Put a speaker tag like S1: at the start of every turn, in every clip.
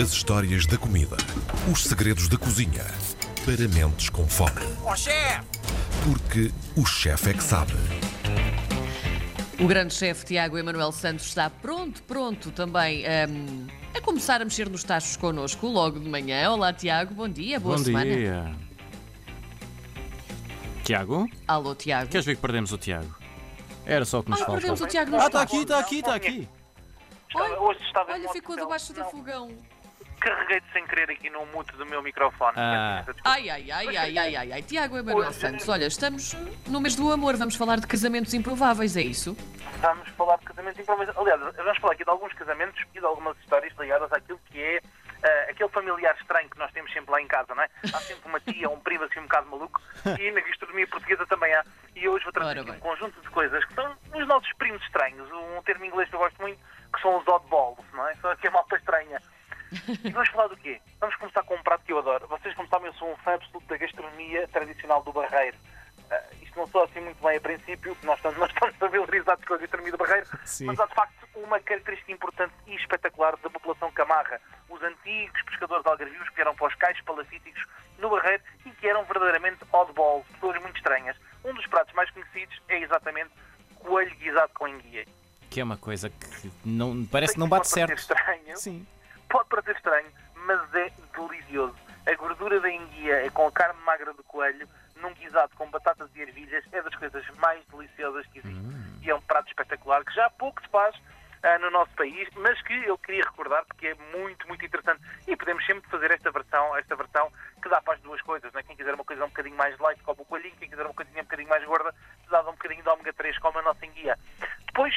S1: As histórias da comida. Os segredos da cozinha. Para mentes com fome.
S2: Ó chefe!
S1: Porque o chefe é que sabe.
S3: O grande chefe Tiago Emanuel Santos está pronto, pronto também hum, a começar a mexer nos tachos connosco logo de manhã. Olá Tiago, bom dia, boa
S4: Bom
S3: semana.
S4: dia. Tiago?
S3: Alô Tiago.
S4: Queres ver que perdemos o Tiago? Era só o que nos
S3: Ah,
S4: faltava.
S3: perdemos o Tiago no
S4: Ah, está
S3: estúdio.
S4: aqui, está aqui, está aqui.
S3: Olha, ficou debaixo do fogão.
S5: Carreguei sem querer aqui no mute do meu microfone.
S4: Ah.
S3: Ai, ai, ai, ai, ai, ai, ai. Tiago Emanuel Santos, olha, estamos no mês do amor, vamos falar de casamentos improváveis, é isso?
S5: Vamos falar de casamentos improvisados. Aliás, vamos falar aqui de alguns casamentos e de algumas histórias ligadas àquilo que é ah, aquele familiar estranho que nós temos sempre lá em casa, não é? Há sempre uma tia, um primo assim um bocado maluco e na gastronomia portuguesa também há. E hoje vou trazer aqui um conjunto de coisas que são os nossos primos estranhos. Um termo em inglês que eu gosto muito, que são os oddballs, não é? São aqui a malta estranha. E vamos falar do quê? Vamos começar com um prato que eu adoro. Vocês, como sabem, eu sou um fã absoluto da gastronomia tradicional do Barreiro. Ah, isto não soa assim muito bem a princípio, nós estamos, nós estamos familiarizados com a gastronomia do Barreiro,
S4: Sim.
S5: mas há de facto uma característica importante e espetacular da população camarra. Os antigos pescadores algarvios que vieram para os cais palafíticos no Barreiro e que eram verdadeiramente oddballs, pessoas muito estranhas. Um dos pratos mais conhecidos é exatamente coelho guisado com enguia.
S4: Que é uma coisa que não, parece que não bate certo.
S5: estranho,
S4: Sim.
S5: Carne magra do coelho, num guisado com batatas e ervilhas, é das coisas mais deliciosas que existe. E é um prato espetacular que já há pouco se faz ah, no nosso país, mas que eu queria recordar porque é muito, muito interessante. E podemos sempre fazer esta versão, esta versão que dá para as duas coisas. Não é? Quem quiser uma coisa um bocadinho mais light, come o coelhinho. Quem quiser uma coisinha um bocadinho mais gorda, dá um bocadinho de ômega 3, como a nossa enguia. Depois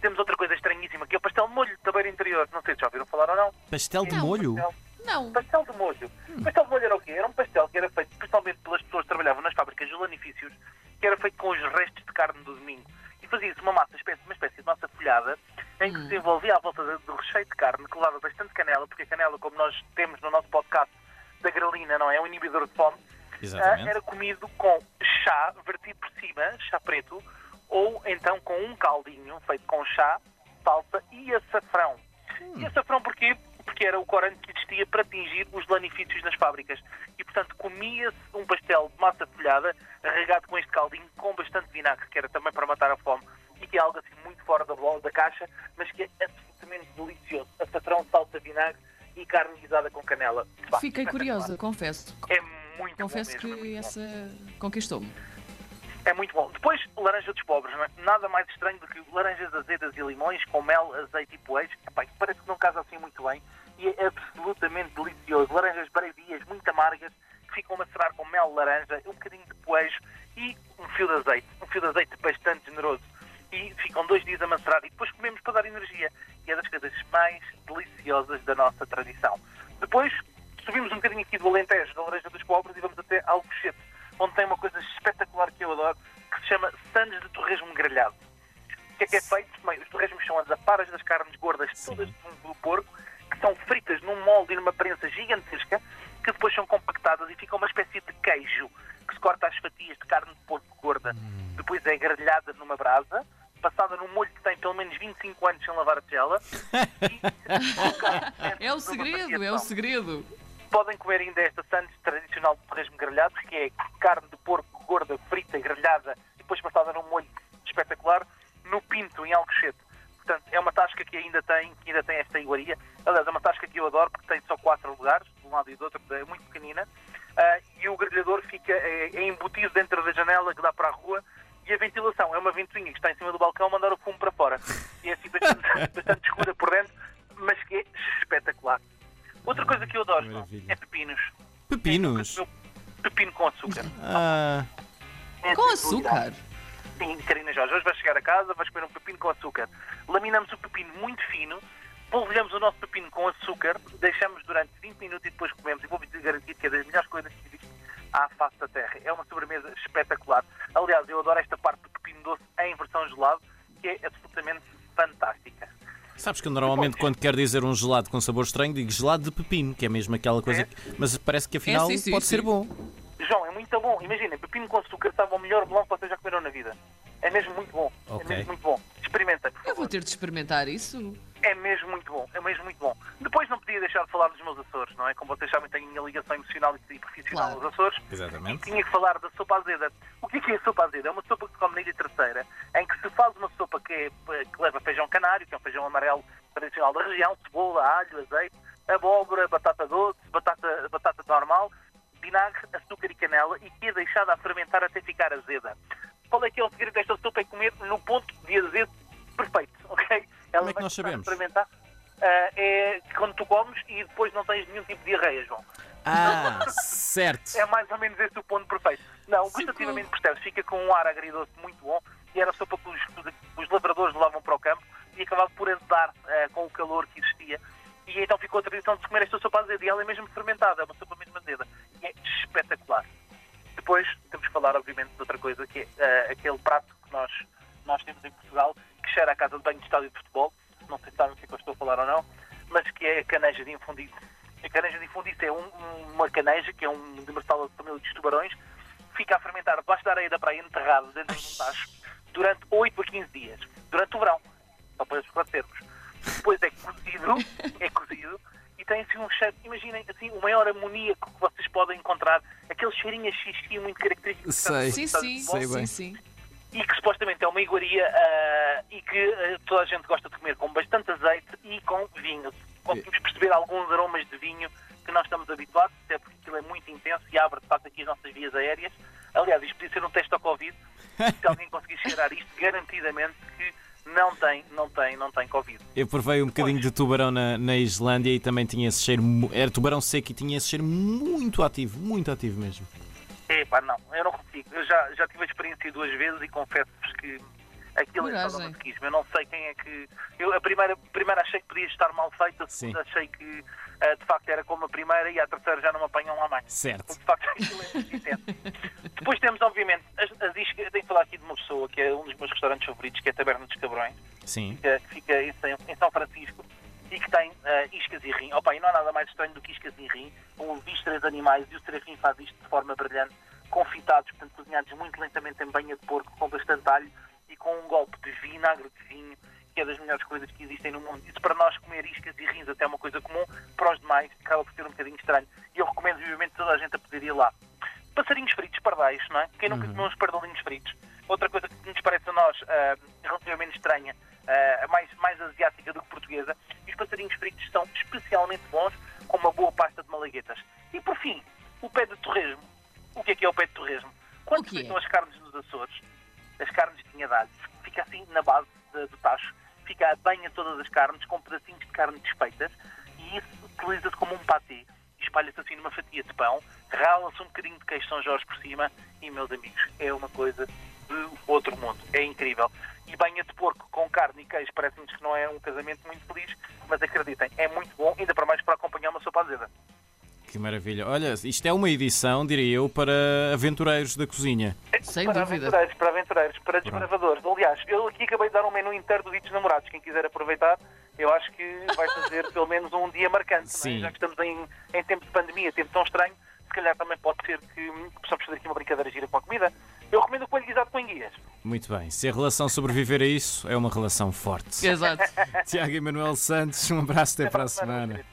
S5: temos outra coisa estranhíssima, que é o pastel de molho da beira interior. Não sei se já ouviram falar ou não.
S4: Pastel de
S3: Não.
S4: molho?
S5: Pastel-
S3: Não.
S5: Pastel de molho. Pastel de molho era o quê? Era um pastel que era feito principalmente pelas pessoas que trabalhavam nas fábricas de lanifícios, que era feito com os restos de carne do domingo. E fazia-se uma massa, uma espécie de massa folhada, em que se envolvia à volta do recheio de carne, que levava bastante canela, porque a canela, como nós temos no nosso podcast da grelina, não é? É um inibidor de fome.
S4: Exatamente.
S5: Ah, era comido com chá vertido por cima, chá preto, ou então com um caldinho feito com chá, salsa e açafrão. E açafrão porquê? Porque era o corante que existia para atingir os lanifícios nas fábricas. E, portanto, comia-se um pastel de massa folhada, regado com este caldinho, com bastante vinagre, que era também para matar a fome. E que é algo assim muito fora da, bola, da caixa, mas que é absolutamente delicioso. Açafrão, salsa, vinagre e carne guisada com canela. Pá,
S3: Fiquei curiosa, confesso.
S5: É muito
S3: Confesso
S5: bom mesmo, é
S3: que essa conquistou-me.
S5: É muito bom. Depois, laranja dos pobres, não é? Nada mais estranho do que laranjas azedas e limões com mel, azeite e isto parece que não casa assim muito bem e é absolutamente delicioso. Laranjas bravias, muito amargas, que ficam a macerar com mel, laranja, um bocadinho de poeijo e um fio de azeite. Um fio de azeite bastante generoso. E ficam dois dias a macerar e depois comemos para dar energia. E é das coisas mais deliciosas da nossa tradição. Depois, subimos um bocadinho aqui do Alentejo, da laranja dos pobres e vamos até Alcochete, onde tem uma coisa espetacular que eu adoro, que se chama sandes de torresmo grelhado. O que é que é feito? Bem, os torresmos são as aparas das carnes gordas todas do porco, que são fritas num molde e numa prensa gigantesca, que depois são compactadas e fica uma espécie de queijo, que se corta às fatias de carne de porco gorda. Depois é grelhada numa brasa, passada num molho que tem pelo menos 25 anos sem lavar a tigela. e
S3: É o segredo, é o segredo.
S5: podem comer ainda esta sandes tradicional de torresmo grelhado, que é carne de porco gorda, frita, grelhada e depois passada num molho espetacular, no Pinto, em Alcochete. Portanto, é uma tasca que ainda tem, que ainda tem esta iguaria. Aliás, é uma tasca que eu adoro porque tem só quatro lugares, de um lado e do outro, é muito pequenina. Ah, e o grelhador fica é, é embutido dentro da janela que dá para a rua e a ventilação é uma ventoinha que está em cima do balcão a mandar o fumo para fora. E é assim bastante, bastante escura por dentro, mas que é espetacular. Outra coisa que eu adoro
S4: Maravilha.
S5: é pepinos.
S4: Pepinos?
S5: Meu Pepino com açúcar.
S4: Ah,
S5: É
S3: Com
S5: delicioso.
S3: açúcar.
S5: Sim, Karina Jorge, hoje vais chegar a casa, vais comer um pepino com açúcar. Laminamos o pepino muito fino, polvilhamos o nosso pepino com açúcar, deixamos durante 20 minutos e depois comemos. E vou-vos garantir que é das melhores coisas que existe à face da terra. É uma sobremesa espetacular. Aliás, eu adoro esta parte do pepino doce em versão gelado, que é absolutamente fantástica.
S4: sabes que eu normalmente quando quero dizer um gelado com sabor estranho digo gelado de pepino, que é mesmo aquela coisa.
S5: É?
S4: que- Mas parece que afinal
S3: É, sim, sim,
S4: pode
S3: sim.
S4: ser bom.
S5: João, é muito bom. Imagina, pepino com açúcar sabe o melhor melão que vocês já comeram na vida. É mesmo muito bom.
S4: Ok.
S5: É mesmo muito bom. Experimentem, por
S3: Eu
S5: favor.
S3: vou ter de experimentar isso.
S5: É mesmo muito bom, é mesmo muito bom. Depois não podia deixar de falar dos meus Açores, não é? Como vocês sabem, tenho a minha ligação emocional e profissional
S3: Claro.
S5: aos Açores.
S4: Exatamente.
S5: Tinha que falar da sopa azeda. O que é, que é a sopa azeda? É uma sopa que se come na Ilha Terceira, em que se faz uma sopa que, é- que leva feijão canário, que é um feijão amarelo tradicional da região, cebola, alho, azeite, abóbora, batata doce, batata, batata normal, vinagre, açúcar e canela e que é deixada a fermentar até ficar azeda. Qual é que é o segredo desta sopa? É comer no ponto de azedo perfeito, ok? Ela
S4: Como é que nós sabemos?
S5: fermentar. Ah, é quando tu comes e depois não tens nenhum tipo de diarreia, João.
S4: Ah, certo.
S5: É mais ou menos esse o ponto perfeito. Não, gustativamente percebes, fica com um ar agridoce muito bom e era a sopa que os, os lavradores levavam para o campo e acabava por azedar eh, com o calor que existia. E então ficou a tradição de comer esta sopa azeda e ela é mesmo fermentada, é uma sopa mesmo azeda. E é espetacular. Depois falar, obviamente, de outra coisa, que é eh, aquele prato que nós, nós temos em Portugal, que cheira à casa de banho de estádio de futebol. Não sei se sabem o que é eu estou a falar ou não, mas que é a caneja de infundido. A caneja de infundido é um- uma caneja, que é um demersal da família dos tubarões, fica a fermentar debaixo da areia da praia, enterrado dentro de um tacho, durante 8 a 15 dias. Durante o verão. Só para esclarecermos. Depois é cozido, é cozido, e tem assim um cheiro, imaginem assim, o maior amoníaco que vocês podem encontrar, aquele cheirinho a xixi muito característico.
S4: Sei.
S3: Sim, sim?
S4: Sei
S3: sim,
S4: bem.
S3: sim.
S5: e que supostamente é uma iguaria ah, e que ah, toda a gente gosta de comer com bastante azeite e com vinho. Conseguimos perceber alguns aromas de vinho que nós estamos habituados, até porque aquilo é muito intenso e abre de facto aqui as nossas vias aéreas. Aliás, isto podia ser um teste ao Covid. Se alguém conseguir cheirar isto, garantidamente que não tem, não tem, não tem Covid.
S4: Eu provei um bocadinho de tubarão na, na Islândia e também tinha esse cheiro. Era tubarão seco e tinha esse cheiro muito ativo, muito ativo mesmo.
S5: Epá, não, eu não consigo. Eu já, já tive a experiência duas vezes e confesso-vos que aquilo é só
S3: Coragem.
S5: masoquismo. Eu não sei quem é que. Eu a primeira, a primeira achei que podia estar mal feita, a
S4: Sim.
S5: segunda achei que ah, de facto era como a primeira e a terceira já não me apanham lá mais.
S4: Certo.
S5: Porque de facto aquilo é. Depois temos, obviamente, as, as iscas. Eu tenho que falar aqui de pessoa que é um dos meus restaurantes favoritos, que é a Taberna dos Cabrões
S4: Sim.
S5: que fica em São- em São Francisco e que tem ah, iscas e rim. Opa, e não há nada mais estranho do que iscas e rim, com os três animais, e o serafim faz isto de forma brilhante, confitados, portanto cozinhados muito lentamente em banha de porco, com bastante alho e com um golpe de vinagre de vinho, que é das melhores coisas que existem no mundo. Isso para nós comer iscas e rins até é uma coisa comum, para os demais acaba por ser um bocadinho estranho. E eu recomendo vivamente toda a gente a poder ir lá. Passarinhos fritos, pardais, não é? Quem nunca comeu uns pardalinhos fritos? Outra coisa que nos parece a nós ah, relativamente estranha, ah, mais, mais asiática do que portuguesa, e os passarinhos fritos são especialmente bons com uma boa pasta de malaguetas. E por fim, o pé de torresmo. O que é que é o pé de torresmo? Quando
S3: O que
S5: se
S3: é?
S5: fritam as carnes nos Açores, as carnes de tinha de alho, fica assim na base de- do tacho, fica bem a todas as carnes, com pedacinhos de carne despeitas, e isso utiliza-se como um patê. Espalha-se assim numa fatia de pão, rala-se um bocadinho de queijo São Jorge por cima, e meus amigos, é uma coisa de outro mundo. É incrível. E banha de porco com carne e queijo parece-nos que não é um casamento muito feliz, mas acreditem, é muito bom, ainda para mais para acompanhar uma sopa azeda.
S4: Que maravilha. Olha, isto é uma edição, diria eu, para aventureiros da cozinha.
S3: Sem
S5: para
S3: dúvida.
S5: aventureiros, para aventureiros, para desbravadores. Aliás, eu aqui acabei de dar um menu inteiro do Ditos Namorados. Quem quiser aproveitar, eu acho que vai fazer pelo menos um dia marcante. não é?
S4: Sim.
S5: Já que estamos em, em tempo de pandemia, tempo tão estranho, se calhar também pode ser que hum, possamos fazer aqui uma brincadeira gira com a comida. Eu recomendo o coelho guisado com enguias.
S4: Muito bem. Se a relação sobreviver a isso, é uma relação forte.
S3: Exato.
S4: Tiago Emanuel Santos, um abraço até para a semana.